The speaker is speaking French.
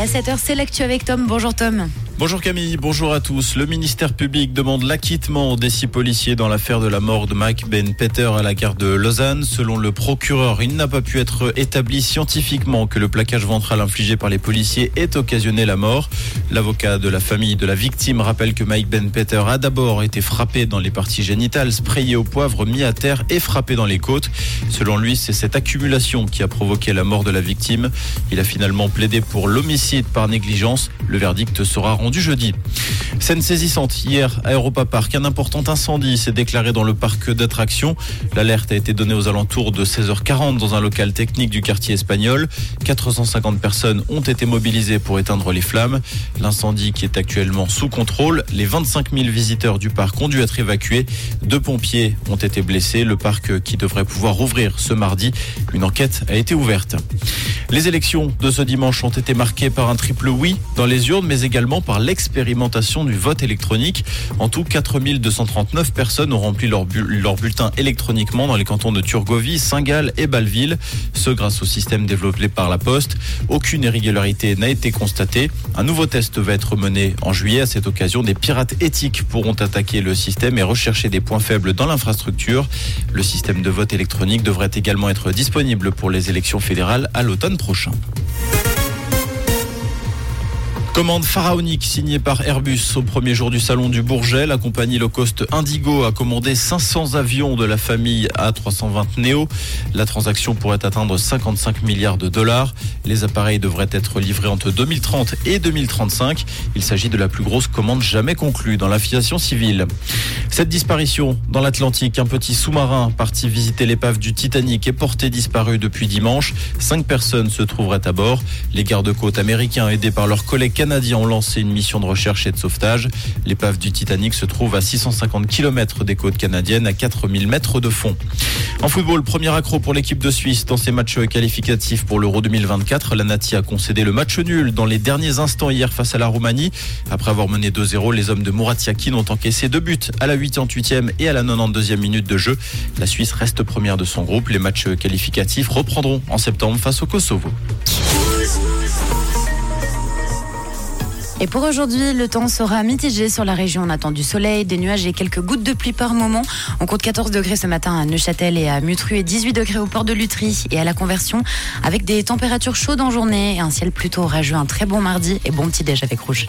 Et à 7h, c'est l'actu avec Tom. Bonjour Tom. Bonjour Camille, bonjour à tous. Le ministère public demande l'acquittement des six policiers dans l'affaire de la mort de Mike Ben Peter à la gare de Lausanne. Selon le procureur, il n'a pas pu être établi scientifiquement que le plaquage ventral infligé par les policiers ait occasionné la mort. L'avocat de la famille de la victime rappelle que Mike Ben Peter a d'abord été frappé dans les parties génitales, sprayé au poivre, mis à terre et frappé dans les côtes. Selon lui, c'est cette accumulation qui a provoqué la mort de la victime. Il a finalement plaidé pour l'homicide par négligence. Le verdict sera rendu du jeudi. Scène saisissante hier à Europa Park. Un important incendie s'est déclaré dans le parc d'attractions. L'alerte a été donnée aux alentours de 16h40 dans un local technique du quartier espagnol. 450 personnes ont été mobilisées pour éteindre les flammes. L'incendie qui est actuellement sous contrôle. Les 25 000 visiteurs du parc ont dû être évacués. Deux pompiers ont été blessés. Le parc qui devrait pouvoir rouvrir ce mardi. Une enquête a été ouverte. Les élections de ce dimanche ont été marquées par un triple oui dans les urnes, mais également par l'expérimentation du vote électronique. En tout, 4239 personnes ont rempli leur, bulletin électroniquement dans les cantons de Turgovie, Saint-Gall et Bâle-Ville, ce grâce au système développé par la Poste. Aucune irrégularité n'a été constatée. Un nouveau test va être mené en juillet. À cette occasion, des pirates éthiques pourront attaquer le système et rechercher des points faibles dans l'infrastructure. Le système de vote électronique devrait également être disponible pour les élections fédérales à l'automne prochain. Commande pharaonique signée par Airbus au premier jour du salon du Bourget. La compagnie low cost Indigo a commandé 500 avions de la famille A320 Neo. La transaction pourrait atteindre 55 milliards de dollars. Les appareils devraient être livrés entre 2030 et 2035. Il s'agit de la plus grosse commande jamais conclue dans l'aviation civile. Cette disparition dans l'Atlantique, un petit sous-marin parti visiter l'épave du Titanic est porté disparu depuis dimanche. Cinq personnes se trouveraient à bord. Les gardes-côtes américains aidés par leurs collègues canadiens ont lancé une mission de recherche et de sauvetage. L'épave du Titanic se trouve à 650 km des côtes canadiennes, à 4000 mètres de fond. En football, premier accro pour l'équipe de Suisse dans ses matchs qualificatifs pour l'Euro 2024. La Nati a concédé le match nul dans les derniers instants hier face à la Roumanie. Après avoir mené 2-0, les hommes de Murat Yakin ont encaissé deux buts à la 88e et à la 92e minute de jeu. La Suisse reste première de son groupe. Les matchs qualificatifs reprendront en septembre face au Kosovo. Et pour aujourd'hui, le temps sera mitigé sur la région. On attend du soleil, des nuages et quelques gouttes de pluie par moment. On compte 14 degrés ce matin à Neuchâtel et à Mutru et 18 degrés au port de Lutry et à la Conversion avec des températures chaudes en journée et un ciel plutôt orageux. Un très bon mardi et bon petit déj avec rouge.